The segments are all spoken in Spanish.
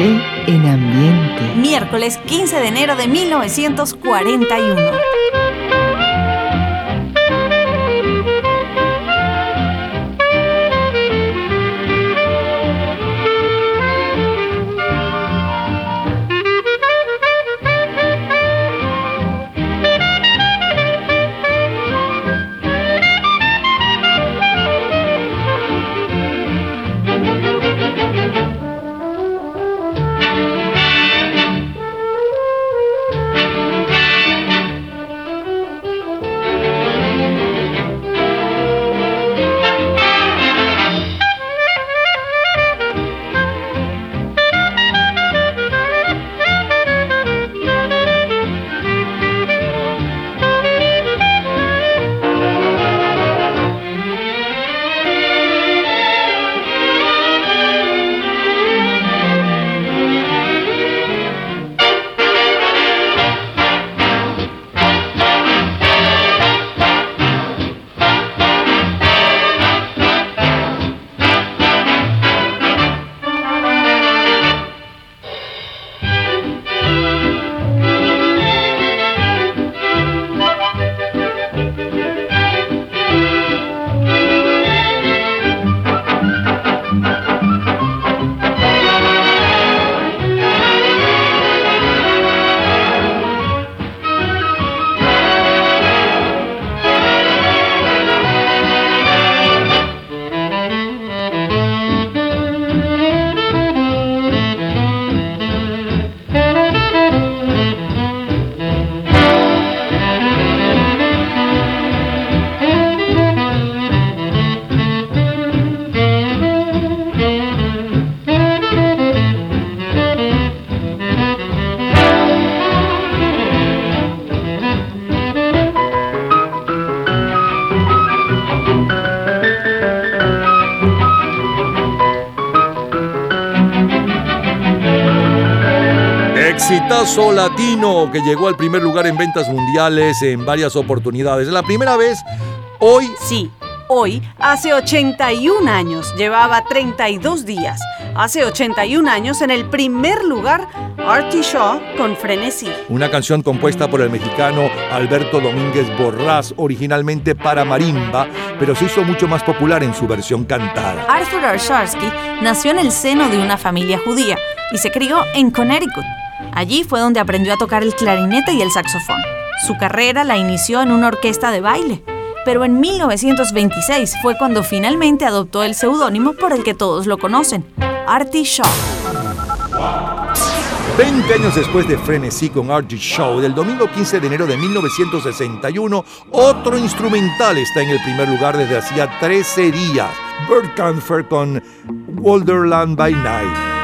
en ambiente. Miércoles 15 de enero de 1941. Latino que llegó al primer lugar en ventas mundiales en varias oportunidades. La primera vez, hoy... Sí, hoy, hace 81 años, llevaba 32 días. Hace 81 años, en el primer lugar, Artie Shaw con Frenesí. Una canción compuesta por el mexicano Alberto Domínguez Borrás, originalmente para marimba, pero se hizo mucho más popular en su versión cantada. Arthur Arsharsky nació en el seno de una familia judía y se crió en Connecticut. Allí fue donde aprendió a tocar el clarinete y el saxofón. Su carrera la inició en una orquesta de baile, pero en 1926 fue cuando finalmente adoptó el seudónimo por el que todos lo conocen, Artie Shaw. 20 años después de Frenesí con Artie Shaw, del domingo 15 de enero de 1961, otro instrumental está en el primer lugar desde hacía 13 días, Bert Kampfer con Wonderland by Night.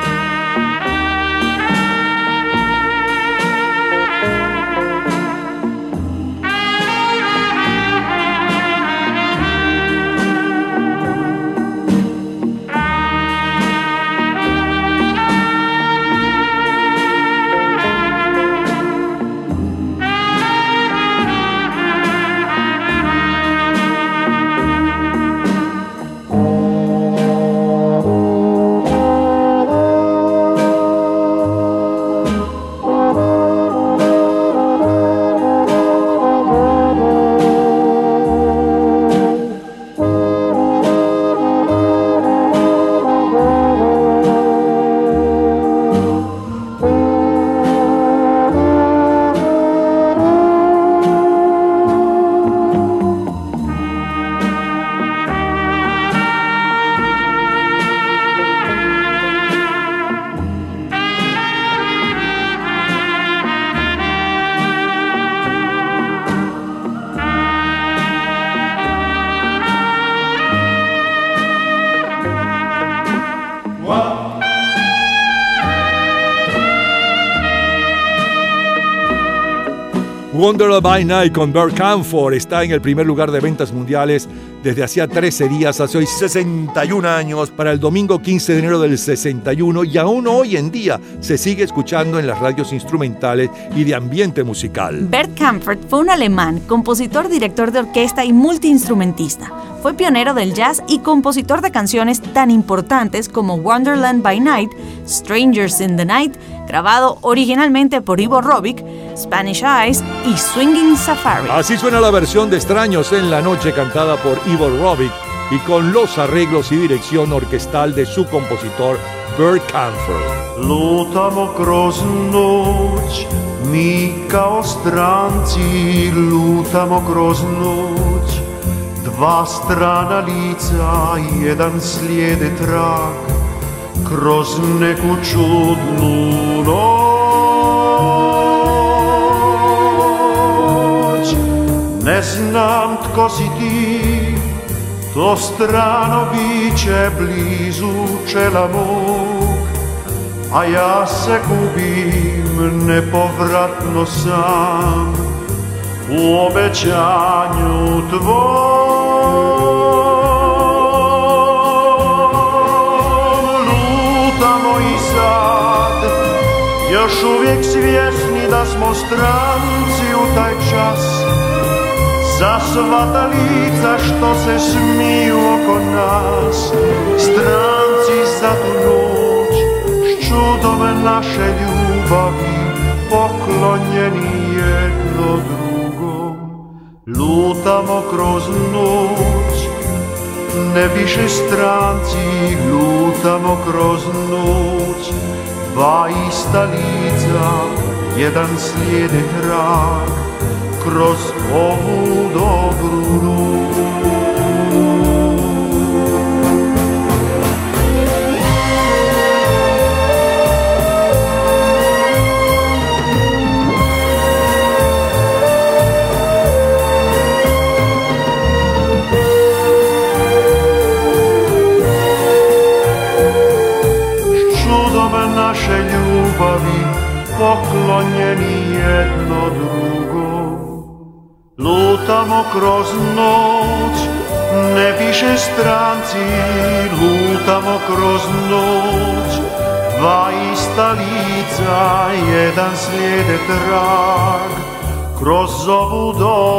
Wonderland by Night con Bert Camford está en el primer lugar de ventas mundiales desde hacía 13 días, hace hoy 61 años, para el domingo 15 de enero del 61 y aún hoy en día se sigue escuchando en las radios instrumentales y de ambiente musical. Bert Camford fue un alemán, compositor, director de orquesta y multiinstrumentista. Fue pionero del jazz y compositor de canciones tan importantes como Wonderland by Night, Strangers in the Night, grabado originalmente por Ivo Robic, Spanish Eyes y Swinging Safari. Así suena la versión de Extraños en la Noche cantada por Ivo Robic y con los arreglos y dirección orquestal de su compositor Bert. Lutamo kroz noć, mi kao stranci lutamo kroz noć. Dva strana lica, jedan slijede trag, kroz neku čudnu noć. Ne znam tko si ti, to strano biće blizu čela mog, a ja se gubim nepovratno sam u obećanju tvom. Lutamo i sad, još uvijek svjesni da smo stranci u taj čas, za sva ta lica što se smiju oko nas Stranci za tu noć S čudom naše ljubavi Poklonjeni jedno drugom Lutamo kroz noć Ne više stranci Lutamo kroz noć. Dva ista lica Jedan slijede trag kroz ovu dobru Čudom kroz noć, ne više stranci, lutamo kroz noć. Dva ista lica, jedan slijede trag, kroz ovu dobru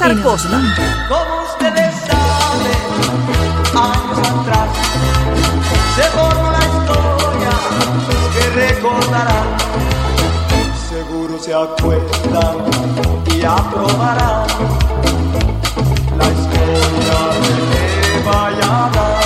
César Costa. Como ustedes saben, años atrás se formó la historia que recordarán. Seguro se acuerdan y aprobarán la historia de Valladolid.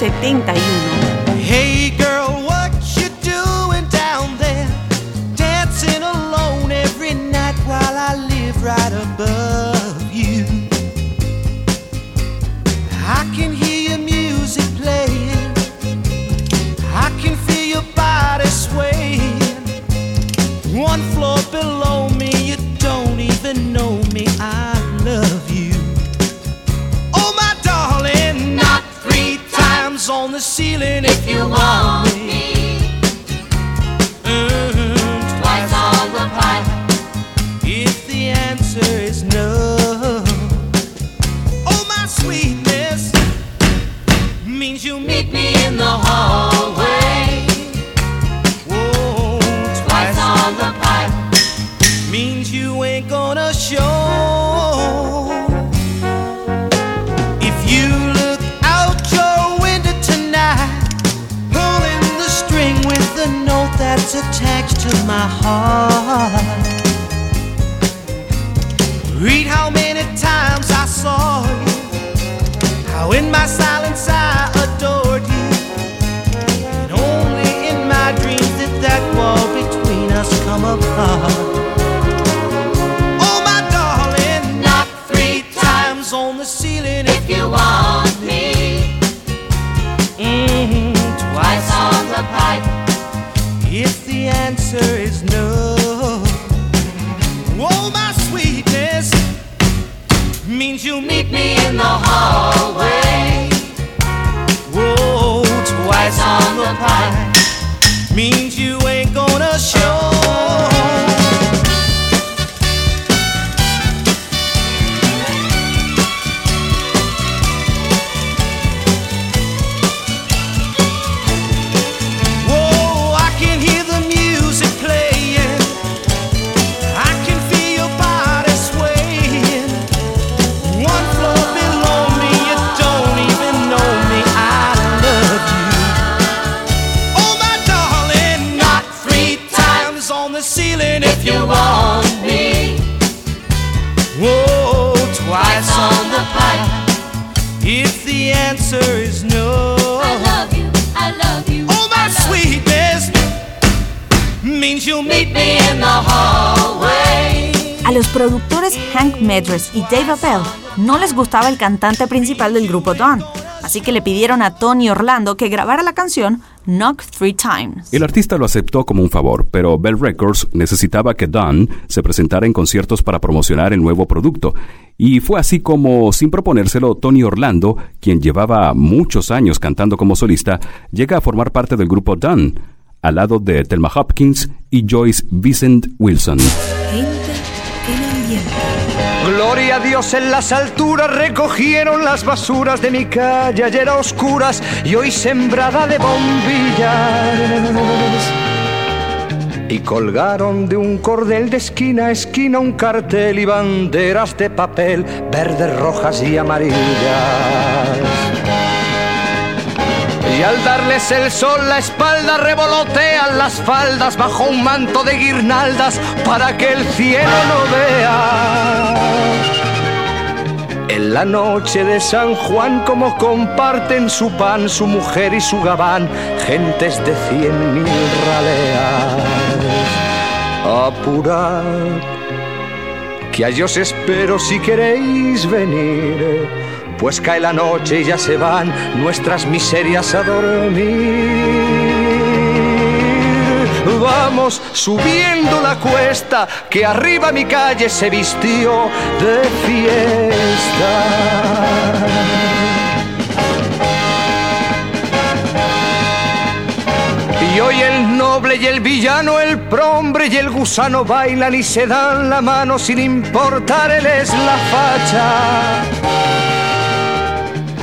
71. 아. Means you'll meet Meet me in the hallway. A los productores Hank Medress y Dave Appel no les gustaba el cantante principal del grupo Dawn, así que le pidieron a Tony Orlando que grabara la canción Knock Three Times. El artista lo aceptó como un favor, pero Bell Records necesitaba que Dunn se presentara en conciertos para promocionar el nuevo producto. Y fue así como, sin proponérselo, Tony Orlando, quien llevaba muchos años cantando como solista, llega a formar parte del grupo Dunn, al lado de Thelma Hopkins y Joyce Vincent Wilson. Gloria a Dios en las alturas, recogieron las basuras de mi calle ayer a oscuras y hoy sembrada de bombillas. Y colgaron de un cordel de esquina a esquina un cartel y banderas de papel, verdes, rojas y amarillas. Y al darles el sol la espalda revolotean las faldas bajo un manto de guirnaldas para que el cielo no vea. En la noche de San Juan como comparten su pan, su mujer y su gabán, gentes de cien mil raleas. Apurad, que a os espero si queréis venir, pues cae la noche y ya se van nuestras miserias a dormir. Vamos subiendo la cuesta, que arriba mi calle se vistió de fiesta. Y hoy el noble y el villano, el prombre y el gusano bailan y se dan la mano sin importarles la facha.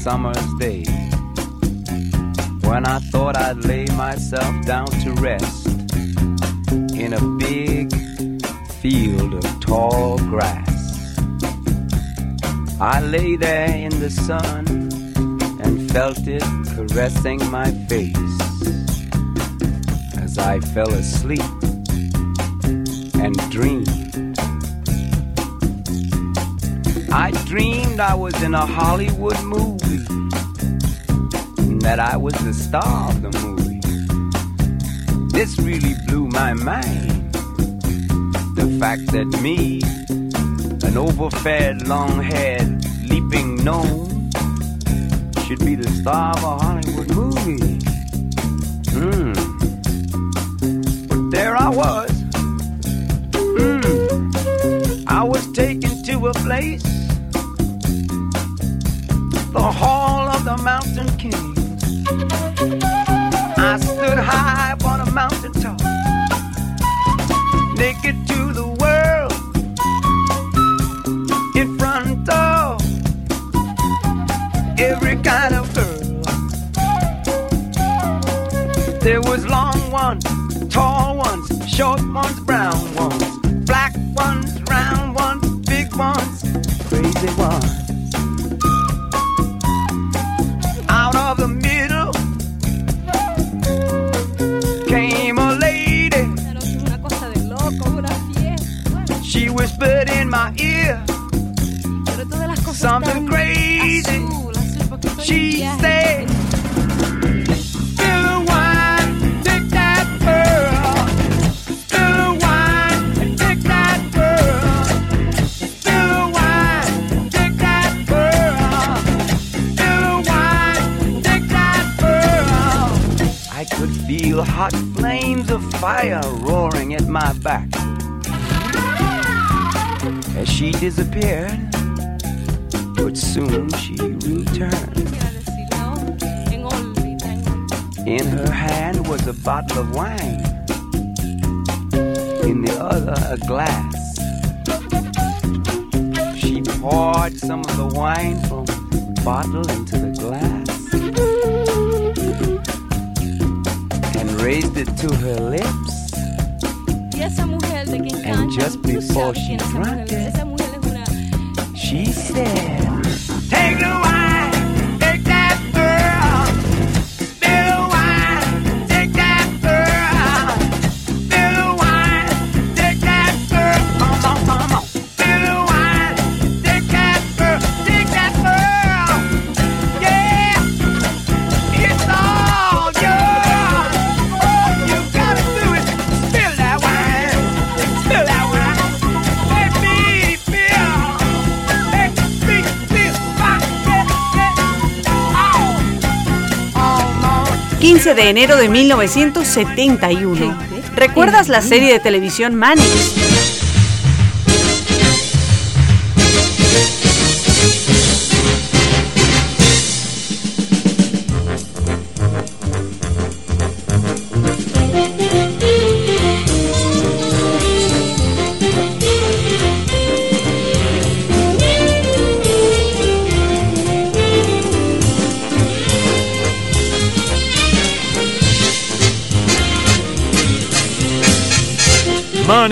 Summer's day when I thought I'd lay myself down to rest in a big field of tall grass. I lay there in the sun and felt it caressing my face as I fell asleep and dreamed. I dreamed I was in a Hollywood movie and that I was the star of the movie. This really blew my mind. The fact that me, an overfed, long haired, leaping gnome, should be the star of a Hollywood movie. Hmm. But there I was. Hmm. I was taken to a place the hall of the mountain king. I stood high upon a mountain top, naked to the world, in front of every kind of girl. There was long ones, tall ones, short ones, ones, disappeared, but soon she returned. In her hand was a bottle of wine, in the other, a glass. She poured some of the wine from the bottle into the glass and raised it to her lips. And just before she drank it, she said, 15 de enero de 1971. ¿Recuerdas la serie de televisión Mannix?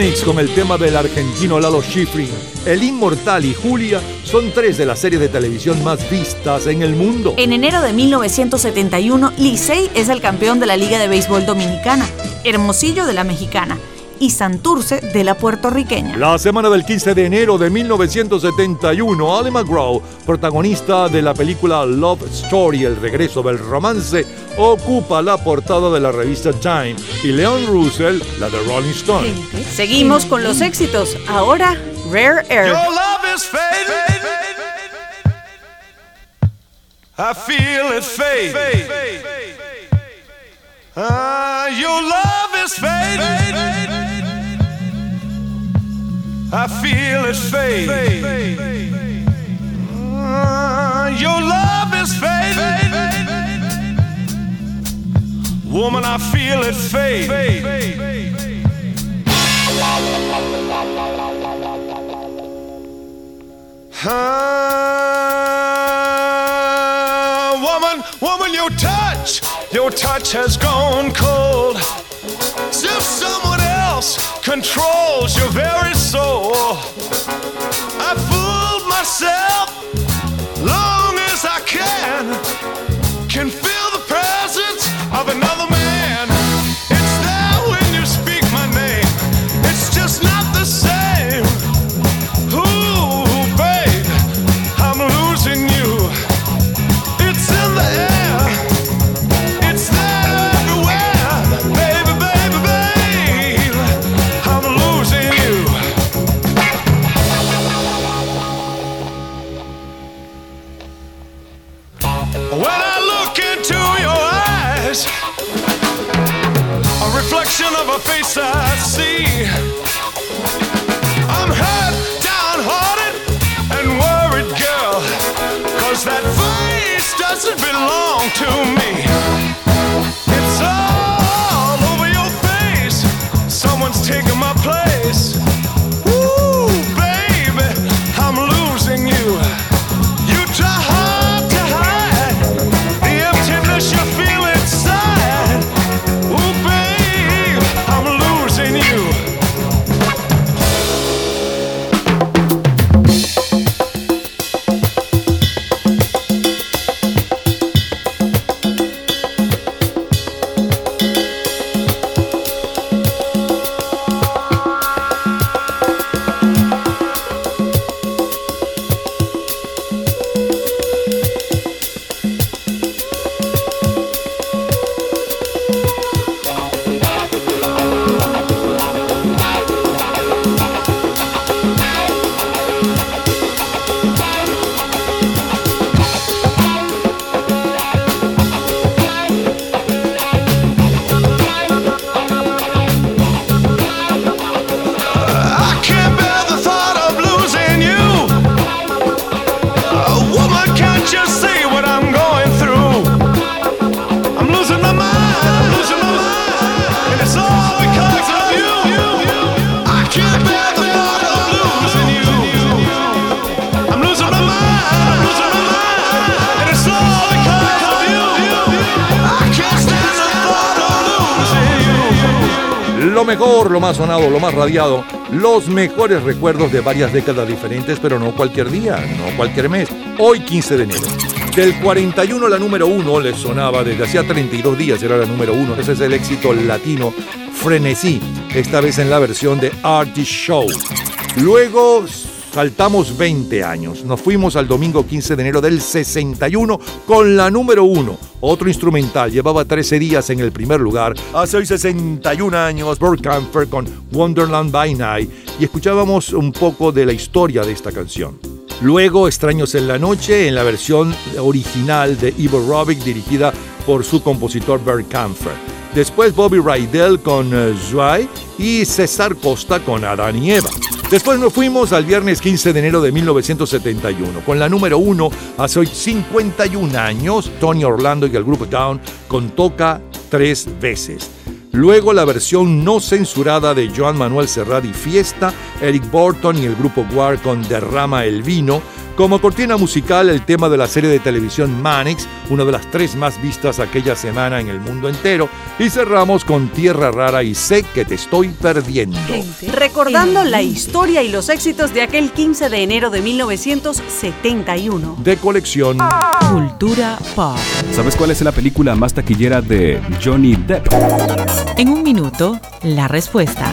Con el tema del argentino Lalo Schifrin, El Inmortal y Julia son tres de las series de televisión más vistas en el mundo. En enero de 1971, Licey es el campeón de la Liga de Béisbol Dominicana, Hermosillo de la Mexicana y Santurce de la puertorriqueña. La semana del 15 de enero de 1971, Ali McGraw, protagonista de la película Love Story, El regreso del romance, ocupa la portada de la revista Time y Leon Russell la de Rolling Stone. Seguimos con los éxitos. Ahora, Rare Air. Your love is fading. I feel it fade. Ah, your love is fading. I feel it fade. Ah, your love is fading. Woman, I feel it fade. Ah, woman, woman, your touch, your touch has gone cold. If someone controls your very soul. I fooled myself a face I see. I'm hurt, downhearted, and worried, girl. Cause that face doesn't belong to me. Lo mejor, lo más sonado, lo más radiado, los mejores recuerdos de varias décadas diferentes, pero no cualquier día, no cualquier mes. Hoy 15 de enero. Del 41 la número 1 les sonaba desde hacía 32 días, era la número 1. Ese es el éxito latino Frenesí, esta vez en la versión de Artie Show. Luego saltamos 20 años. Nos fuimos al domingo 15 de enero del 61 con la número 1. Otro instrumental llevaba 13 días en el primer lugar. Hace hoy 61 años, Burt con Wonderland by Night y escuchábamos un poco de la historia de esta canción. Luego, Extraños en la Noche, en la versión original de Ivo Robic, dirigida por su compositor Bert. Después Bobby Rydell con uh, y César Costa con Adán y Eva. Después nos fuimos al viernes 15 de enero de 1971 con la número 1 hace hoy 51 años, Tony Orlando y el grupo Down con Toca tres veces. Luego la versión no censurada de Joan Manuel Serrat y Fiesta, Eric Burton y el grupo Guard con Derrama el Vino, como cortina musical, el tema de la serie de televisión Manix, una de las tres más vistas aquella semana en el mundo entero. Y cerramos con Tierra Rara y Sé que te estoy perdiendo. Recordando la historia y los éxitos de aquel 15 de enero de 1971. De colección Cultura Pop. ¿Sabes cuál es la película más taquillera de Johnny Depp? En un minuto, la respuesta.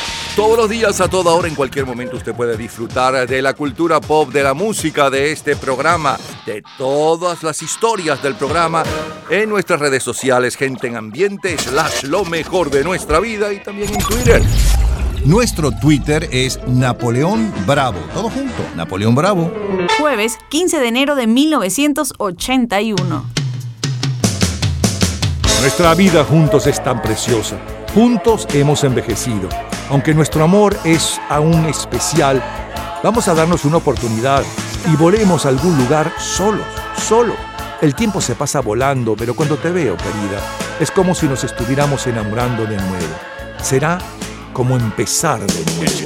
Todos los días, a toda hora, en cualquier momento, usted puede disfrutar de la cultura pop, de la música, de este programa, de todas las historias del programa en nuestras redes sociales, gente en ambiente, slash lo mejor de nuestra vida y también en Twitter. Nuestro Twitter es Napoleón Bravo. Todo junto, Napoleón Bravo. Jueves 15 de enero de 1981. Nuestra vida juntos es tan preciosa. Juntos hemos envejecido. Aunque nuestro amor es aún especial, vamos a darnos una oportunidad y volemos a algún lugar solos, solo. El tiempo se pasa volando, pero cuando te veo, querida, es como si nos estuviéramos enamorando de nuevo. Será como empezar de nuevo.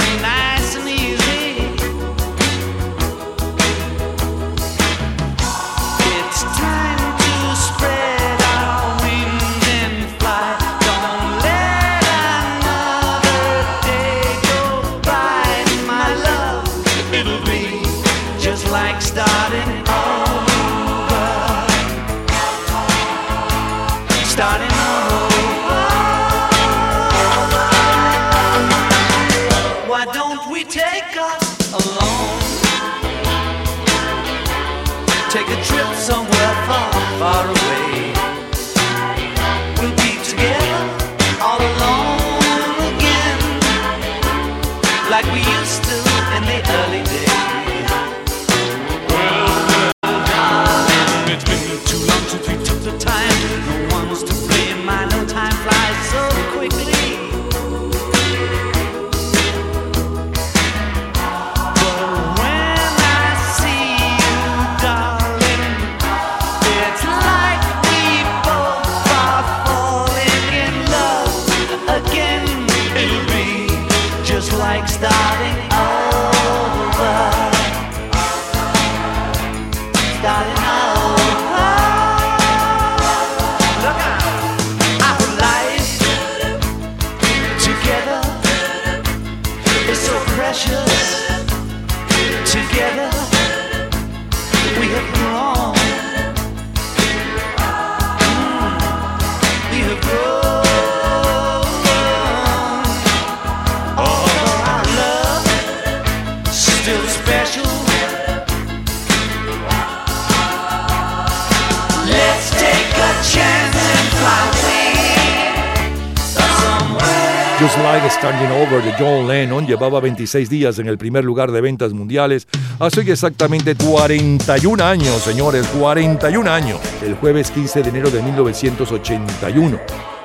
Starting Over de John Lennon llevaba 26 días en el primer lugar de ventas mundiales hace exactamente 41 años, señores, 41 años, el jueves 15 de enero de 1981.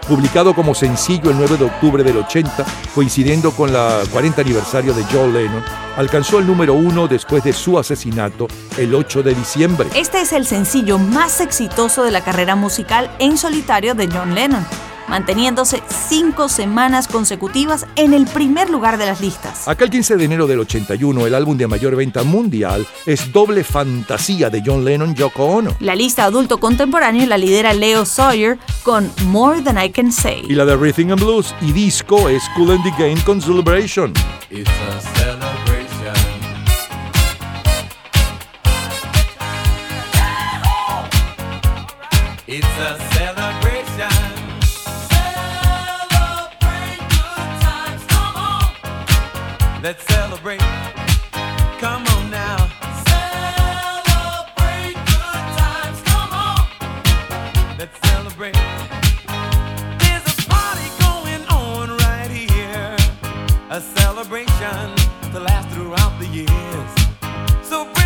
Publicado como sencillo el 9 de octubre del 80, coincidiendo con la 40 aniversario de John Lennon, alcanzó el número uno después de su asesinato el 8 de diciembre. Este es el sencillo más exitoso de la carrera musical en solitario de John Lennon manteniéndose cinco semanas consecutivas en el primer lugar de las listas. Aquel 15 de enero del 81, el álbum de mayor venta mundial es Doble Fantasía de John Lennon Yoko Ono. La lista adulto contemporáneo la lidera Leo Sawyer con More Than I Can Say. Y la de Rhythm and Blues y disco es Cool and the Game con Celebration. It's a Let's celebrate. Come on now. Celebrate good times. Come on. Let's celebrate. There's a party going on right here. A celebration to last throughout the years. So bring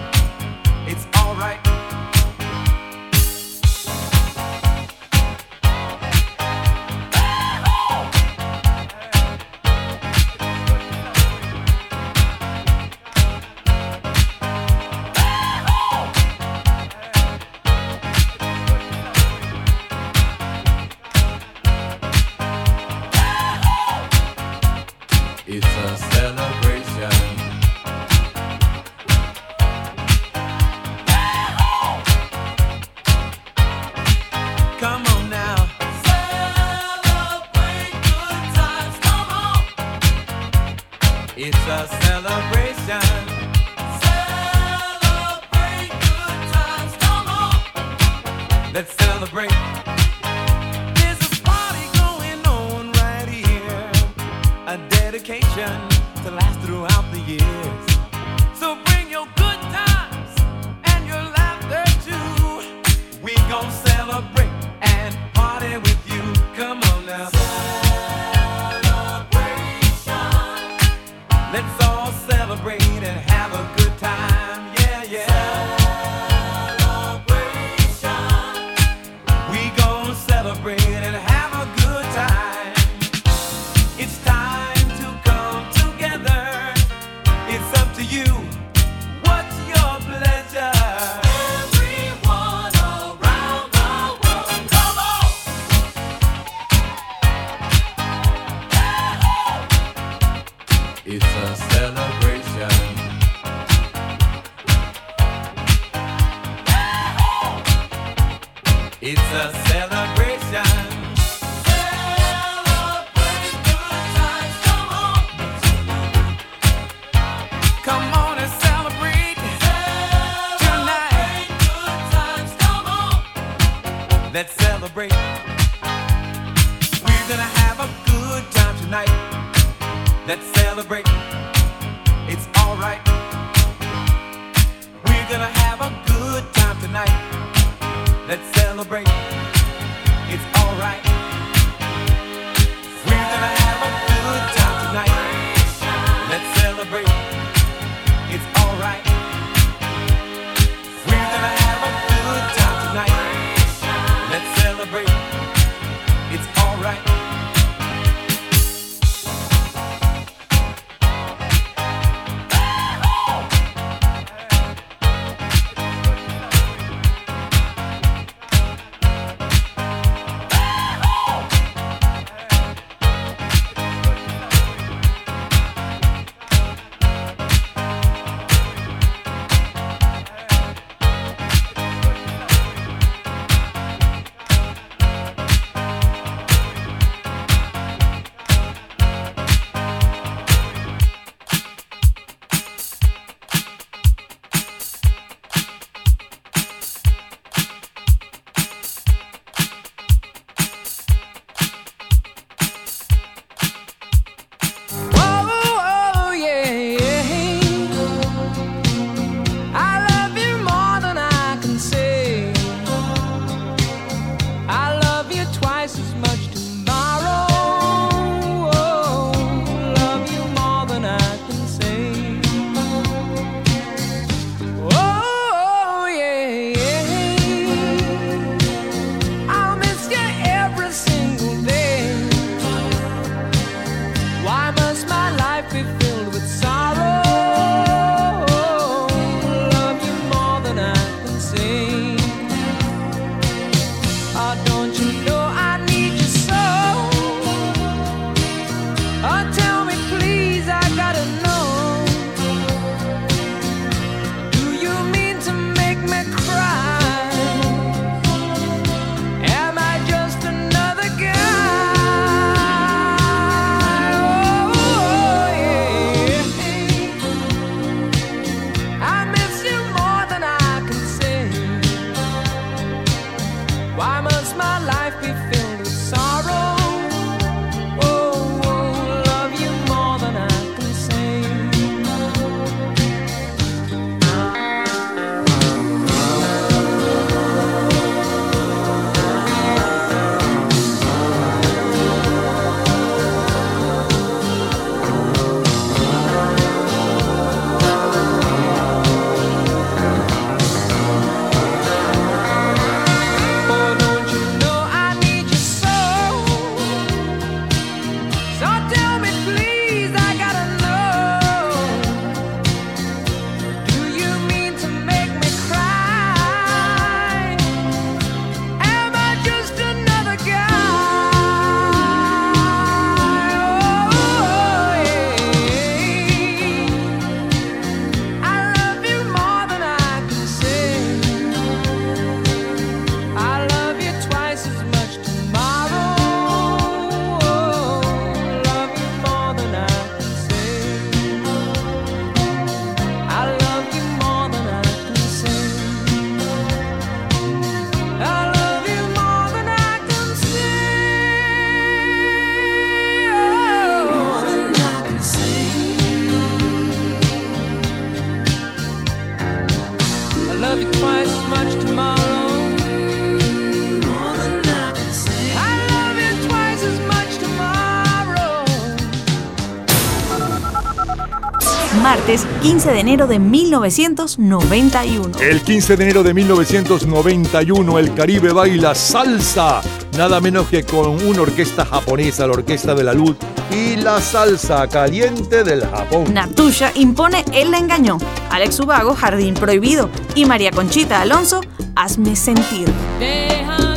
15 de enero de 1991. El 15 de enero de 1991 el Caribe baila salsa, nada menos que con una orquesta japonesa, la Orquesta de la Luz y la salsa caliente del Japón. Natusha impone él El engañó, Alex Ubago Jardín Prohibido y María Conchita Alonso Hazme sentir. Deja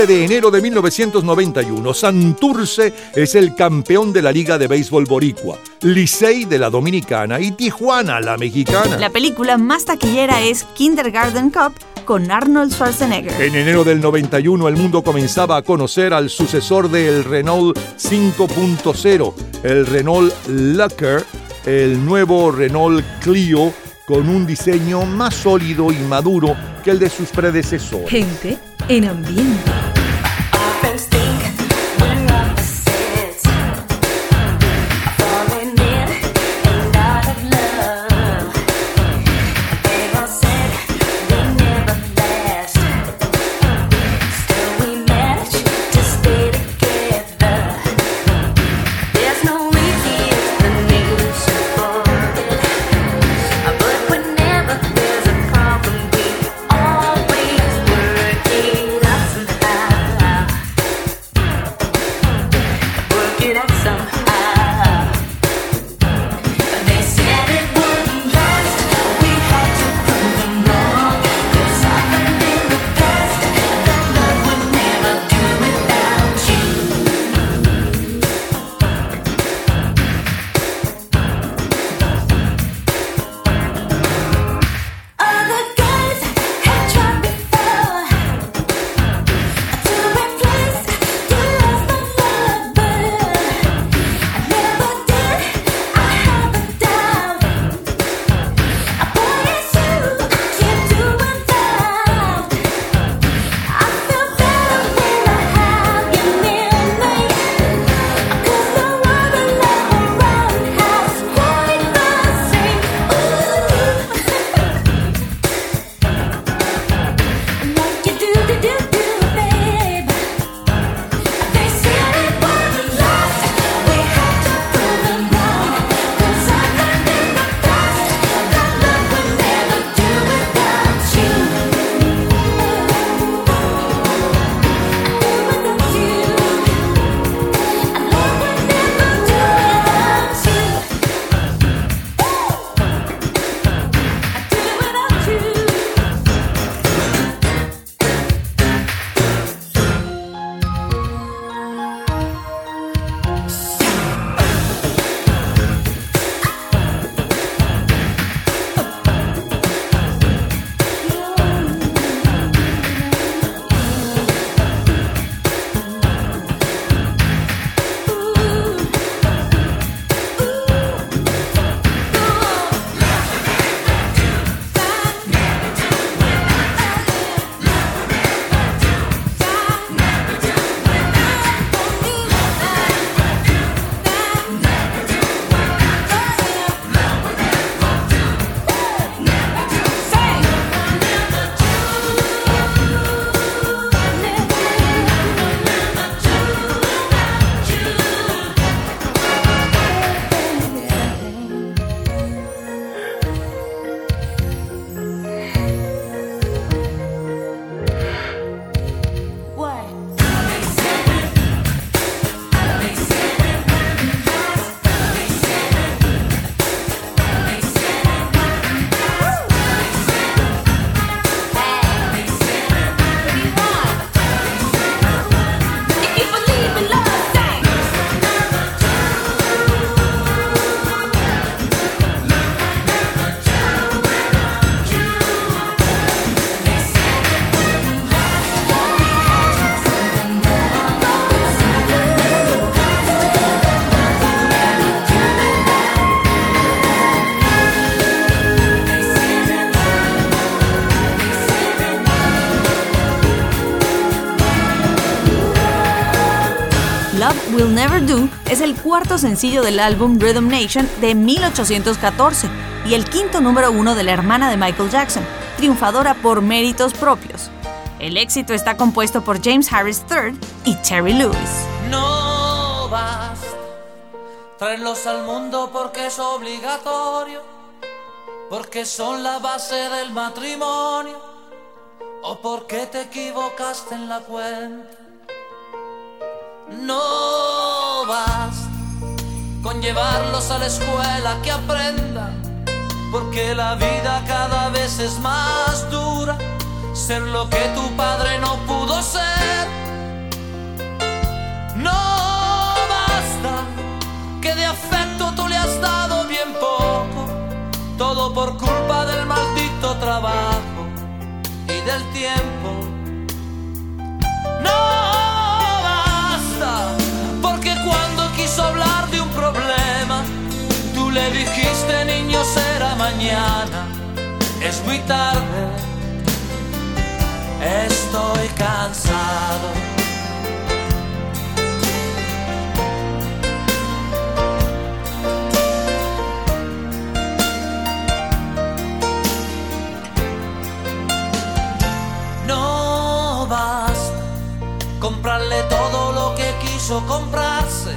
15 de enero de 1991, Santurce es el campeón de la Liga de Béisbol Boricua, Licey de la Dominicana y Tijuana, la mexicana. La película más taquillera es Kindergarten Cup con Arnold Schwarzenegger. En enero del 91 el mundo comenzaba a conocer al sucesor del Renault 5.0, el Renault Locker, el nuevo Renault Clio con un diseño más sólido y maduro que el de sus predecesores. Gente en ambiente. Do es el cuarto sencillo del álbum Rhythm Nation de 1814 y el quinto número uno de la hermana de Michael Jackson, triunfadora por méritos propios. El éxito está compuesto por James Harris III y Terry Lewis. No basta traerlos al mundo porque es obligatorio, porque son la base del matrimonio, o porque te equivocaste en la cuenta. No basta con llevarlos a la escuela que aprendan, porque la vida cada vez es más dura. Ser lo que tu padre no pudo ser. No basta que de afecto tú le has dado bien poco, todo por culpa del maldito trabajo y del tiempo. No dijiste niño será mañana. Es muy tarde, estoy cansado. No basta comprarle todo lo que quiso comprarse,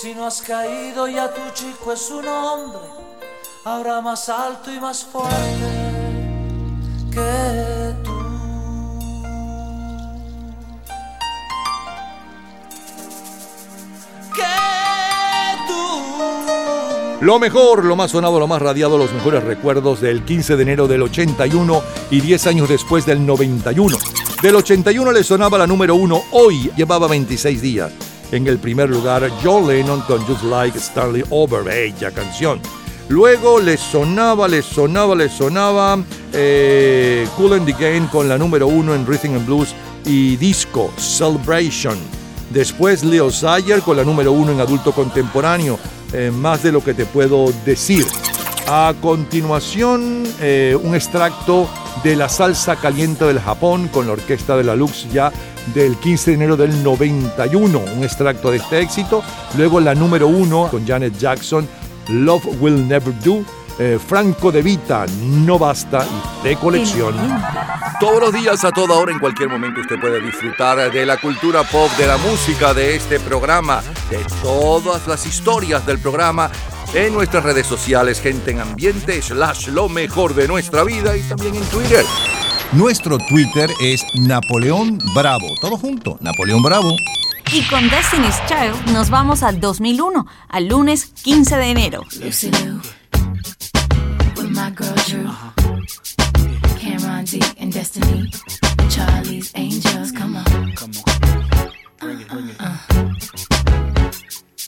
Si no has caído ya tu chico es un hombre, ahora más alto y más fuerte que. Que tú. Lo mejor, lo más sonado, lo más radiado, los mejores recuerdos del 15 de enero del 81 y 10 años después del 91. Del 81 le sonaba la número 1, hoy llevaba 26 días. En el primer lugar, John Lennon con Just Like Stanley Over, bella canción. Luego le sonaba, le sonaba, le sonaba eh, Cool and the Game con la número 1 en Rhythm and Blues y Disco, Celebration. Después Leo Sayer con la número 1 en adulto contemporáneo, eh, más de lo que te puedo decir. A continuación, eh, un extracto de la salsa caliente del Japón con la orquesta de la Lux ya del 15 de enero del 91. Un extracto de este éxito. Luego la número 1 con Janet Jackson, Love Will Never Do. eh, Franco de Vita, No Basta de colección. Todos los días, a toda hora, en cualquier momento, usted puede disfrutar de la cultura pop, de la música, de este programa, de todas las historias del programa en nuestras redes sociales, gente en ambiente, slash lo mejor de nuestra vida y también en Twitter. Nuestro Twitter es Napoleón Bravo. Todo junto, Napoleón Bravo. Y con Destiny's Child nos vamos al 2001, al lunes 15 de enero. Lucy Lou, with my girl Drew, Cameron D and Destiny, Charlie's Angels. Come on, come on, bring it, bring it.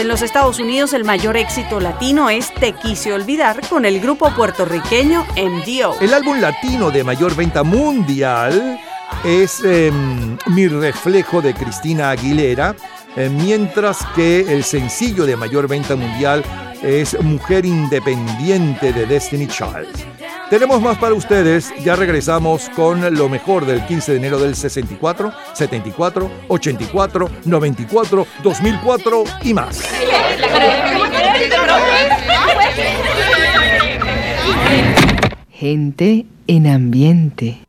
en los Estados Unidos el mayor éxito latino es Te quise olvidar con el grupo puertorriqueño MDO. El álbum latino de mayor venta mundial es em, Mi reflejo de Cristina Aguilera, eh, mientras que el sencillo de mayor venta mundial es Mujer Independiente de Destiny Child. Tenemos más para ustedes, ya regresamos con lo mejor del 15 de enero del 64, 74, 84, 94, 2004 y más. Gente en ambiente.